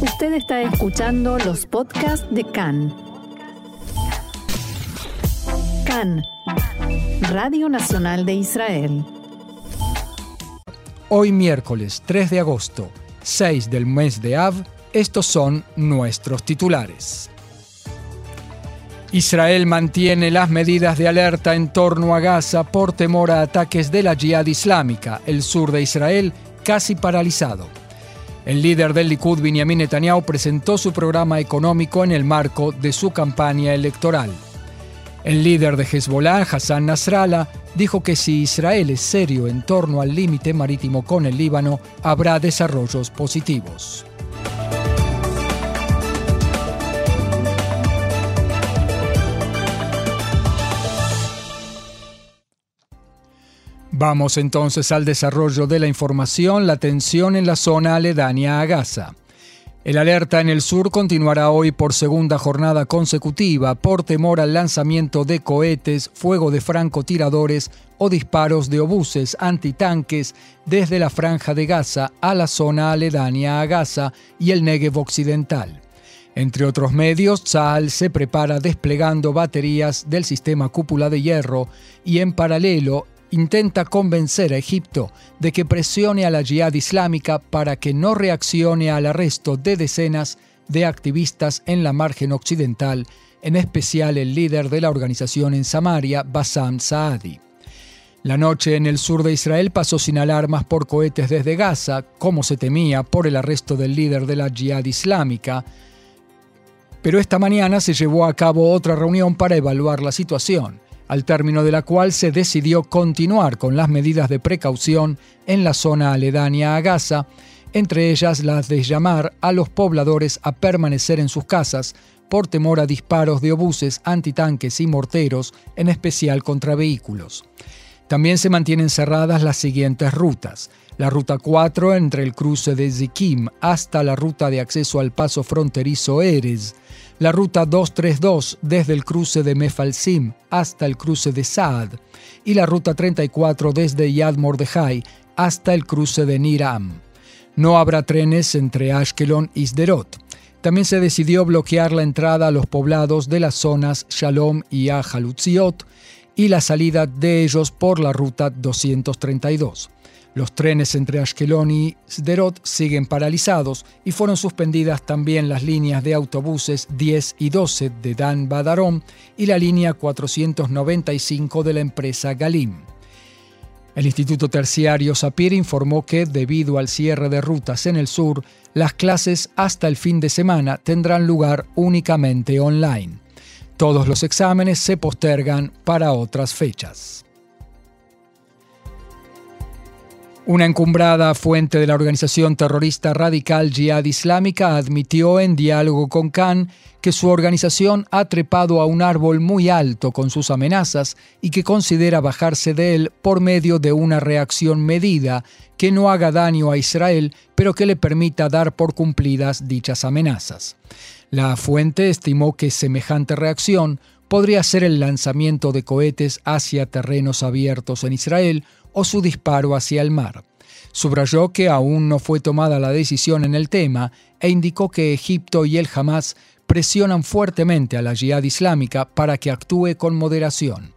Usted está escuchando los podcasts de CAN. CAN, Radio Nacional de Israel. Hoy miércoles 3 de agosto, 6 del mes de Av, estos son nuestros titulares. Israel mantiene las medidas de alerta en torno a Gaza por temor a ataques de la Jihad Islámica, el sur de Israel casi paralizado. El líder del Likud, Benjamin Netanyahu, presentó su programa económico en el marco de su campaña electoral. El líder de Hezbollah, Hassan Nasrallah, dijo que si Israel es serio en torno al límite marítimo con el Líbano, habrá desarrollos positivos. Vamos entonces al desarrollo de la información, la tensión en la zona aledaña a Gaza. El alerta en el sur continuará hoy por segunda jornada consecutiva por temor al lanzamiento de cohetes, fuego de francotiradores o disparos de obuses antitanques desde la franja de Gaza a la zona aledaña a Gaza y el Negev occidental. Entre otros medios, Tzal se prepara desplegando baterías del sistema cúpula de hierro y en paralelo intenta convencer a Egipto de que presione a la Jihad Islámica para que no reaccione al arresto de decenas de activistas en la margen occidental, en especial el líder de la organización en Samaria, Bassam Saadi. La noche en el sur de Israel pasó sin alarmas por cohetes desde Gaza, como se temía por el arresto del líder de la Jihad Islámica, pero esta mañana se llevó a cabo otra reunión para evaluar la situación al término de la cual se decidió continuar con las medidas de precaución en la zona aledaña a Gaza, entre ellas las de llamar a los pobladores a permanecer en sus casas por temor a disparos de obuses, antitanques y morteros, en especial contra vehículos. También se mantienen cerradas las siguientes rutas. La ruta 4 entre el cruce de Zikim hasta la ruta de acceso al paso fronterizo Erez, la ruta 232 desde el cruce de Mefalsim hasta el cruce de Saad y la ruta 34 desde Yad Mordejai hasta el cruce de Niram. No habrá trenes entre Ashkelon y Sderot. También se decidió bloquear la entrada a los poblados de las zonas Shalom y Ajalutziot y la salida de ellos por la ruta 232. Los trenes entre Ashkelon y Sderot siguen paralizados y fueron suspendidas también las líneas de autobuses 10 y 12 de Dan Badarom y la línea 495 de la empresa Galim. El Instituto Terciario Sapir informó que, debido al cierre de rutas en el sur, las clases hasta el fin de semana tendrán lugar únicamente online. Todos los exámenes se postergan para otras fechas. Una encumbrada fuente de la organización terrorista radical Jihad Islámica admitió en diálogo con Khan que su organización ha trepado a un árbol muy alto con sus amenazas y que considera bajarse de él por medio de una reacción medida que no haga daño a Israel, pero que le permita dar por cumplidas dichas amenazas. La fuente estimó que semejante reacción podría ser el lanzamiento de cohetes hacia terrenos abiertos en Israel o su disparo hacia el mar. Subrayó que aún no fue tomada la decisión en el tema e indicó que Egipto y el Hamas presionan fuertemente a la Jihad Islámica para que actúe con moderación.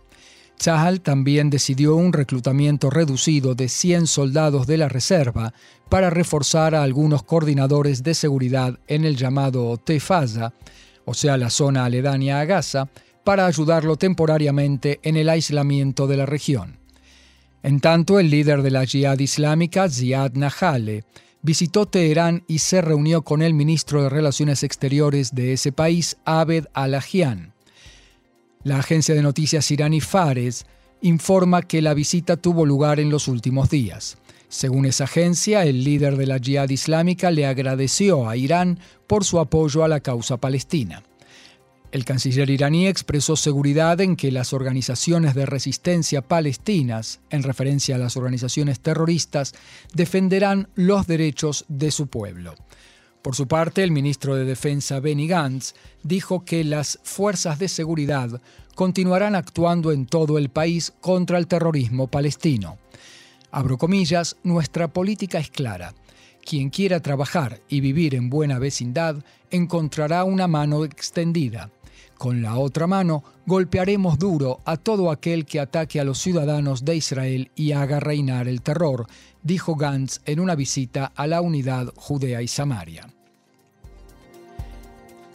Chahal también decidió un reclutamiento reducido de 100 soldados de la reserva para reforzar a algunos coordinadores de seguridad en el llamado Tefaza, o sea, la zona aledaña a Gaza, para ayudarlo temporariamente en el aislamiento de la región. En tanto, el líder de la Jihad Islámica, Ziad Nahale, visitó Teherán y se reunió con el ministro de Relaciones Exteriores de ese país, Abed Alahian. La agencia de noticias iraní Fares informa que la visita tuvo lugar en los últimos días. Según esa agencia, el líder de la Jihad Islámica le agradeció a Irán por su apoyo a la causa palestina. El canciller iraní expresó seguridad en que las organizaciones de resistencia palestinas, en referencia a las organizaciones terroristas, defenderán los derechos de su pueblo. Por su parte, el ministro de Defensa Benny Gantz dijo que las fuerzas de seguridad continuarán actuando en todo el país contra el terrorismo palestino. Abro comillas, nuestra política es clara Quien quiera trabajar y vivir en buena vecindad encontrará una mano extendida. Con la otra mano golpearemos duro a todo aquel que ataque a los ciudadanos de Israel y haga reinar el terror, dijo Gantz en una visita a la unidad Judea y Samaria.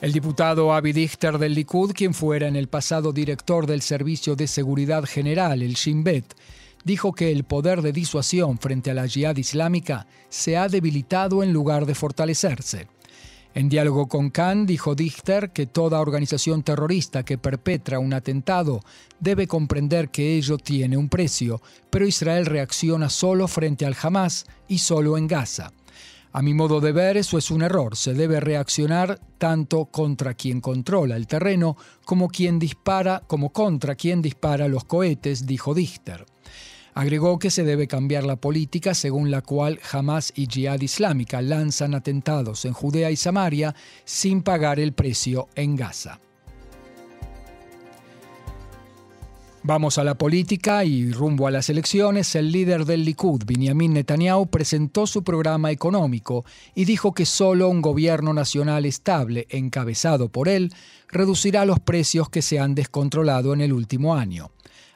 El diputado Avi Dichter del Likud, quien fuera en el pasado director del Servicio de Seguridad General, el Shin Bet, dijo que el poder de disuasión frente a la yihad islámica se ha debilitado en lugar de fortalecerse. En diálogo con Khan, dijo Dichter que toda organización terrorista que perpetra un atentado debe comprender que ello tiene un precio, pero Israel reacciona solo frente al Hamas y solo en Gaza. A mi modo de ver, eso es un error. Se debe reaccionar tanto contra quien controla el terreno como quien dispara, como contra quien dispara los cohetes, dijo Dichter. Agregó que se debe cambiar la política según la cual Hamas y Jihad Islámica lanzan atentados en Judea y Samaria sin pagar el precio en Gaza. Vamos a la política y rumbo a las elecciones, el líder del Likud, Benjamin Netanyahu, presentó su programa económico y dijo que solo un gobierno nacional estable, encabezado por él, reducirá los precios que se han descontrolado en el último año.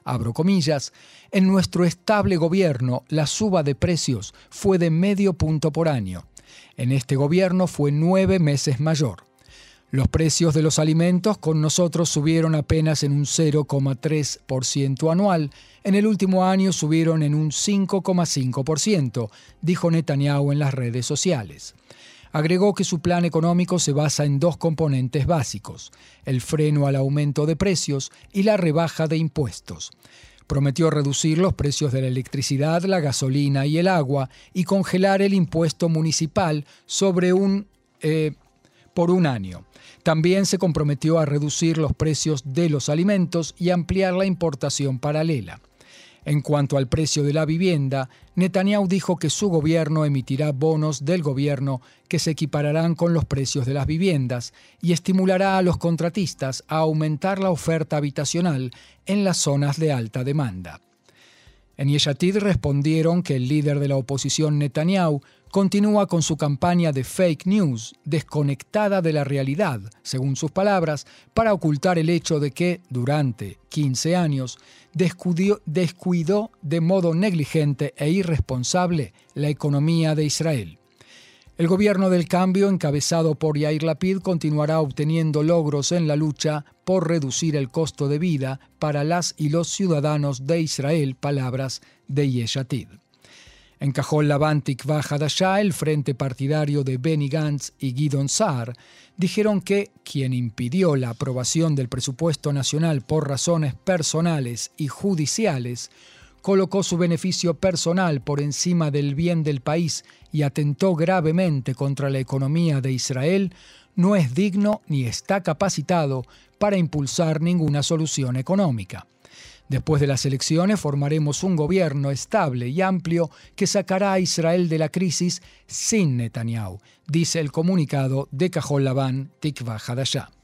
Abro comillas, en nuestro estable gobierno la suba de precios fue de medio punto por año. En este gobierno fue nueve meses mayor. Los precios de los alimentos con nosotros subieron apenas en un 0,3% anual. En el último año subieron en un 5,5%, dijo Netanyahu en las redes sociales. Agregó que su plan económico se basa en dos componentes básicos, el freno al aumento de precios y la rebaja de impuestos. Prometió reducir los precios de la electricidad, la gasolina y el agua y congelar el impuesto municipal sobre un eh, por un año. También se comprometió a reducir los precios de los alimentos y ampliar la importación paralela. En cuanto al precio de la vivienda, Netanyahu dijo que su gobierno emitirá bonos del gobierno que se equipararán con los precios de las viviendas y estimulará a los contratistas a aumentar la oferta habitacional en las zonas de alta demanda. En Yeshatid respondieron que el líder de la oposición Netanyahu continúa con su campaña de fake news, desconectada de la realidad, según sus palabras, para ocultar el hecho de que, durante 15 años, descuidó, descuidó de modo negligente e irresponsable la economía de Israel. El gobierno del cambio, encabezado por Yair Lapid, continuará obteniendo logros en la lucha por reducir el costo de vida para las y los ciudadanos de Israel, palabras de Yeshatid. En Cajol Lavantik Hadashah, el frente partidario de Benny Gantz y Guidon Saar dijeron que quien impidió la aprobación del presupuesto nacional por razones personales y judiciales colocó su beneficio personal por encima del bien del país y atentó gravemente contra la economía de Israel, no es digno ni está capacitado para impulsar ninguna solución económica. Después de las elecciones formaremos un gobierno estable y amplio que sacará a Israel de la crisis sin Netanyahu, dice el comunicado de Cajol Labán Tikva Hadashah.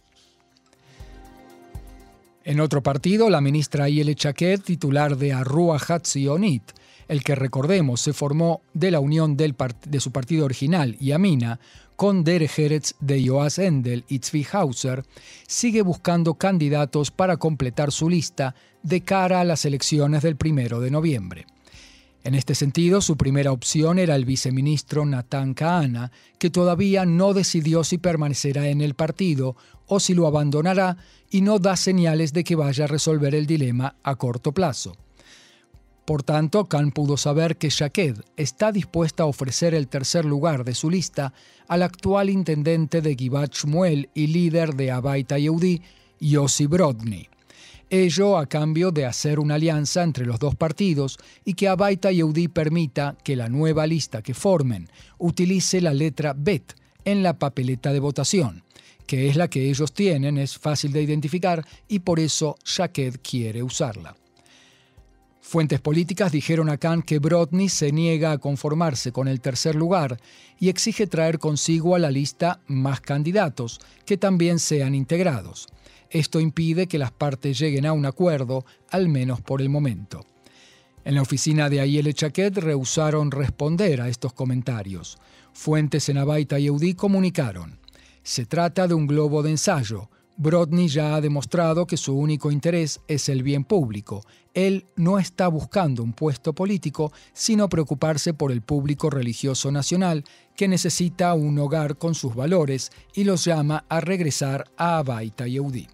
En otro partido, la ministra Ayele Chaquet, titular de Arrua Hatzionit, el que recordemos se formó de la unión de su partido original, Yamina, con Heretz de Joas Endel y Tzvi Hauser, sigue buscando candidatos para completar su lista de cara a las elecciones del primero de noviembre. En este sentido, su primera opción era el viceministro Natán Kahana, que todavía no decidió si permanecerá en el partido o si lo abandonará y no da señales de que vaya a resolver el dilema a corto plazo. Por tanto, Khan pudo saber que Shaked está dispuesta a ofrecer el tercer lugar de su lista al actual intendente de Givat Shmuel y líder de Abaita Yehudi, Yossi Brodny ello a cambio de hacer una alianza entre los dos partidos y que Abaita Yehudi permita que la nueva lista que formen utilice la letra Bet en la papeleta de votación, que es la que ellos tienen, es fácil de identificar y por eso Shaked quiere usarla. Fuentes políticas dijeron a Khan que Brodny se niega a conformarse con el tercer lugar y exige traer consigo a la lista más candidatos, que también sean integrados. Esto impide que las partes lleguen a un acuerdo, al menos por el momento. En la oficina de Ayele Chaquet rehusaron responder a estos comentarios. Fuentes en Abaita Yehudi comunicaron: Se trata de un globo de ensayo. Brodny ya ha demostrado que su único interés es el bien público. Él no está buscando un puesto político, sino preocuparse por el público religioso nacional, que necesita un hogar con sus valores y los llama a regresar a Abaita Yehudi.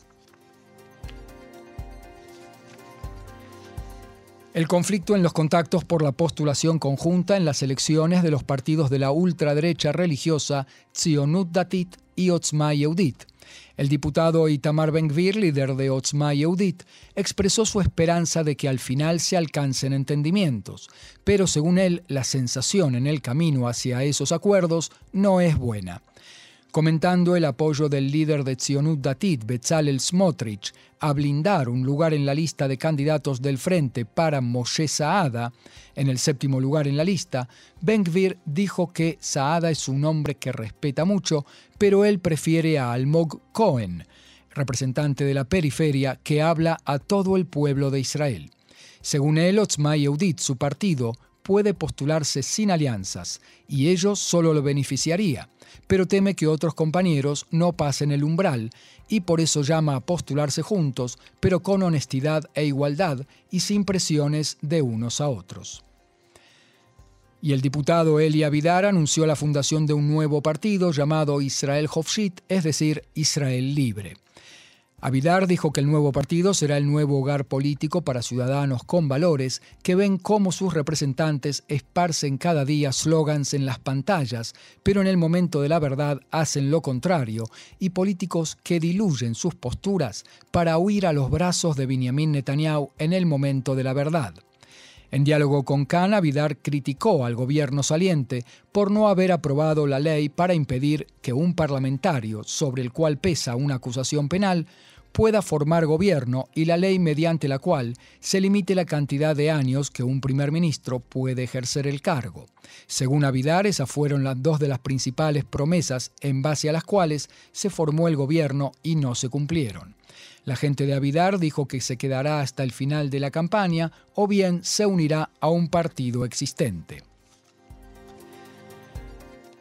El conflicto en los contactos por la postulación conjunta en las elecciones de los partidos de la ultraderecha religiosa Tzionut Datit y Otzma Yehudit. El diputado Itamar Ben-Gvir, líder de Otzma Yehudit, expresó su esperanza de que al final se alcancen entendimientos, pero según él, la sensación en el camino hacia esos acuerdos no es buena comentando el apoyo del líder de Tzionut Datit, Bezalel Smotrich, a blindar un lugar en la lista de candidatos del Frente para Moshe Saada, en el séptimo lugar en la lista, Ben-Gvir dijo que Saada es un hombre que respeta mucho, pero él prefiere a Almog Cohen, representante de la periferia que habla a todo el pueblo de Israel. Según él, Otzma Yehudit, su partido, puede postularse sin alianzas, y ello solo lo beneficiaría pero teme que otros compañeros no pasen el umbral y por eso llama a postularse juntos, pero con honestidad e igualdad y sin presiones de unos a otros. Y el diputado Eli Abidar anunció la fundación de un nuevo partido llamado Israel Hofshit, es decir, Israel Libre. Avidar dijo que el nuevo partido será el nuevo hogar político para ciudadanos con valores que ven cómo sus representantes esparcen cada día slogans en las pantallas, pero en el momento de la verdad hacen lo contrario, y políticos que diluyen sus posturas para huir a los brazos de Benjamin Netanyahu en el momento de la verdad. En diálogo con Khan, Vidar criticó al gobierno saliente por no haber aprobado la ley para impedir que un parlamentario, sobre el cual pesa una acusación penal, pueda formar gobierno y la ley mediante la cual se limite la cantidad de años que un primer ministro puede ejercer el cargo. Según Avidar, esas fueron las dos de las principales promesas en base a las cuales se formó el gobierno y no se cumplieron. La gente de Avidar dijo que se quedará hasta el final de la campaña o bien se unirá a un partido existente.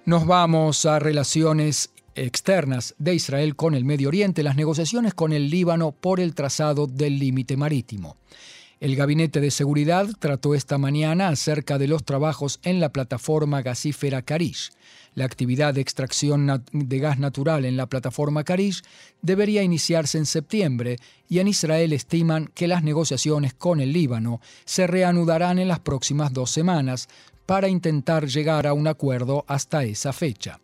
Nos vamos a relaciones externas de Israel con el Medio Oriente, las negociaciones con el Líbano por el trazado del límite marítimo. El Gabinete de Seguridad trató esta mañana acerca de los trabajos en la plataforma gasífera Karish. La actividad de extracción de gas natural en la plataforma Karish debería iniciarse en septiembre y en Israel estiman que las negociaciones con el Líbano se reanudarán en las próximas dos semanas para intentar llegar a un acuerdo hasta esa fecha.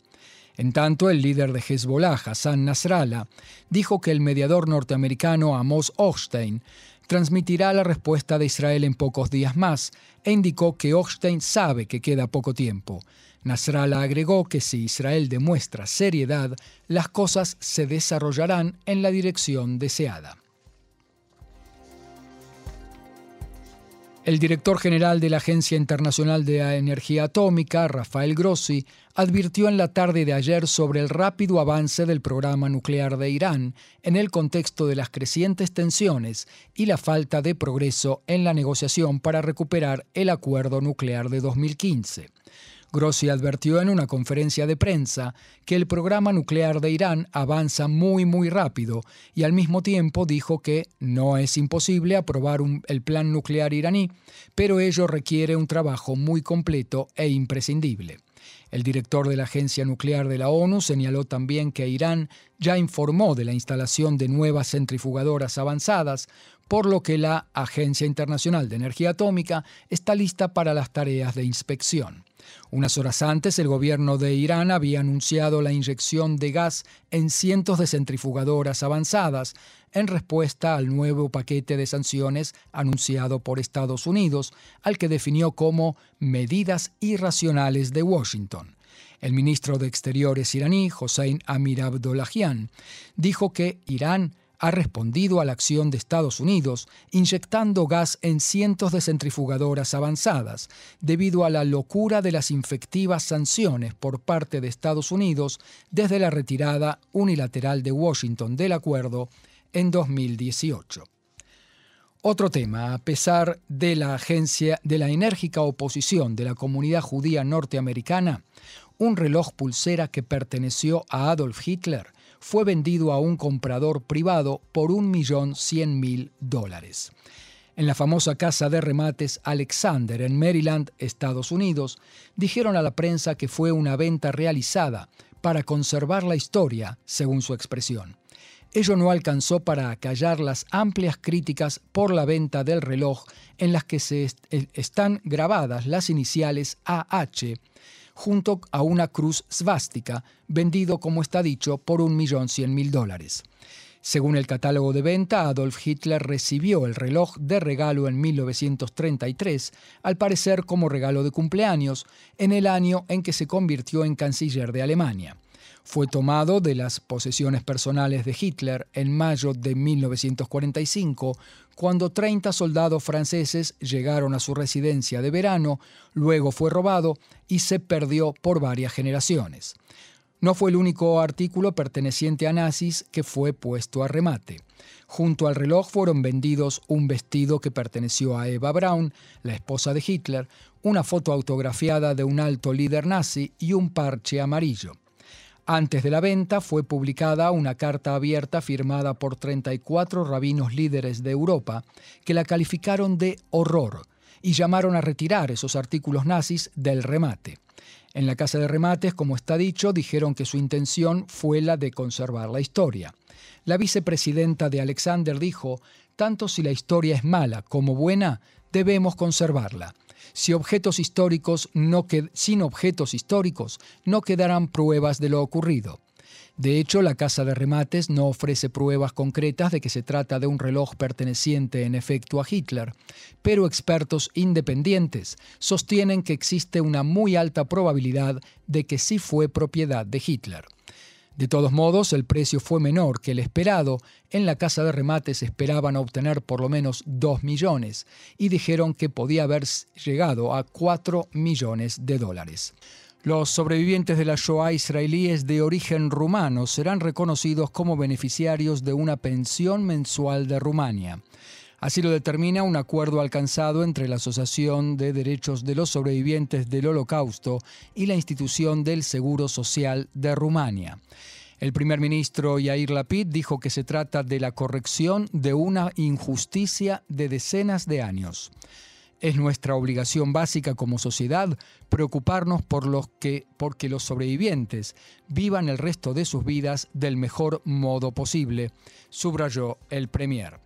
En tanto, el líder de Hezbollah, Hassan Nasrallah, dijo que el mediador norteamericano Amos Hochstein transmitirá la respuesta de Israel en pocos días más e indicó que Hochstein sabe que queda poco tiempo. Nasrallah agregó que si Israel demuestra seriedad, las cosas se desarrollarán en la dirección deseada. El director general de la Agencia Internacional de Energía Atómica, Rafael Grossi, advirtió en la tarde de ayer sobre el rápido avance del programa nuclear de Irán en el contexto de las crecientes tensiones y la falta de progreso en la negociación para recuperar el acuerdo nuclear de 2015. Grossi advirtió en una conferencia de prensa que el programa nuclear de Irán avanza muy muy rápido y al mismo tiempo dijo que no es imposible aprobar el plan nuclear iraní, pero ello requiere un trabajo muy completo e imprescindible. El director de la Agencia Nuclear de la ONU señaló también que Irán ya informó de la instalación de nuevas centrifugadoras avanzadas, por lo que la Agencia Internacional de Energía Atómica está lista para las tareas de inspección. Unas horas antes, el gobierno de Irán había anunciado la inyección de gas en cientos de centrifugadoras avanzadas en respuesta al nuevo paquete de sanciones anunciado por Estados Unidos, al que definió como medidas irracionales de Washington. El ministro de Exteriores iraní, Hossein Amir Abdollahian, dijo que Irán ha respondido a la acción de Estados Unidos inyectando gas en cientos de centrifugadoras avanzadas, debido a la locura de las infectivas sanciones por parte de Estados Unidos desde la retirada unilateral de Washington del acuerdo en 2018. Otro tema, a pesar de la agencia de la enérgica oposición de la comunidad judía norteamericana, un reloj pulsera que perteneció a Adolf Hitler fue vendido a un comprador privado por un millón cien mil dólares. En la famosa casa de remates Alexander en Maryland, Estados Unidos, dijeron a la prensa que fue una venta realizada para conservar la historia, según su expresión. Ello no alcanzó para acallar las amplias críticas por la venta del reloj en las que se eh, están grabadas las iniciales AH junto a una cruz svástica, vendido, como está dicho, por un millón cien mil dólares. Según el catálogo de venta, Adolf Hitler recibió el reloj de regalo en 1933, al parecer como regalo de cumpleaños, en el año en que se convirtió en canciller de Alemania fue tomado de las posesiones personales de Hitler en mayo de 1945, cuando 30 soldados franceses llegaron a su residencia de verano, luego fue robado y se perdió por varias generaciones. No fue el único artículo perteneciente a nazis que fue puesto a remate. Junto al reloj fueron vendidos un vestido que perteneció a Eva Braun, la esposa de Hitler, una foto autografiada de un alto líder nazi y un parche amarillo. Antes de la venta fue publicada una carta abierta firmada por 34 rabinos líderes de Europa que la calificaron de horror y llamaron a retirar esos artículos nazis del remate. En la casa de remates, como está dicho, dijeron que su intención fue la de conservar la historia. La vicepresidenta de Alexander dijo, tanto si la historia es mala como buena, debemos conservarla si objetos históricos no sin objetos históricos no quedarán pruebas de lo ocurrido. De hecho, la casa de remates no ofrece pruebas concretas de que se trata de un reloj perteneciente en efecto a Hitler, pero expertos independientes sostienen que existe una muy alta probabilidad de que sí fue propiedad de Hitler. De todos modos, el precio fue menor que el esperado. En la casa de remates esperaban obtener por lo menos 2 millones y dijeron que podía haber llegado a 4 millones de dólares. Los sobrevivientes de la Shoah israelíes de origen rumano serán reconocidos como beneficiarios de una pensión mensual de Rumania. Así lo determina un acuerdo alcanzado entre la Asociación de Derechos de los Sobrevivientes del Holocausto y la institución del Seguro Social de Rumania. El primer ministro Yair Lapid dijo que se trata de la corrección de una injusticia de decenas de años. Es nuestra obligación básica como sociedad preocuparnos por los que, porque los sobrevivientes vivan el resto de sus vidas del mejor modo posible, subrayó el Premier.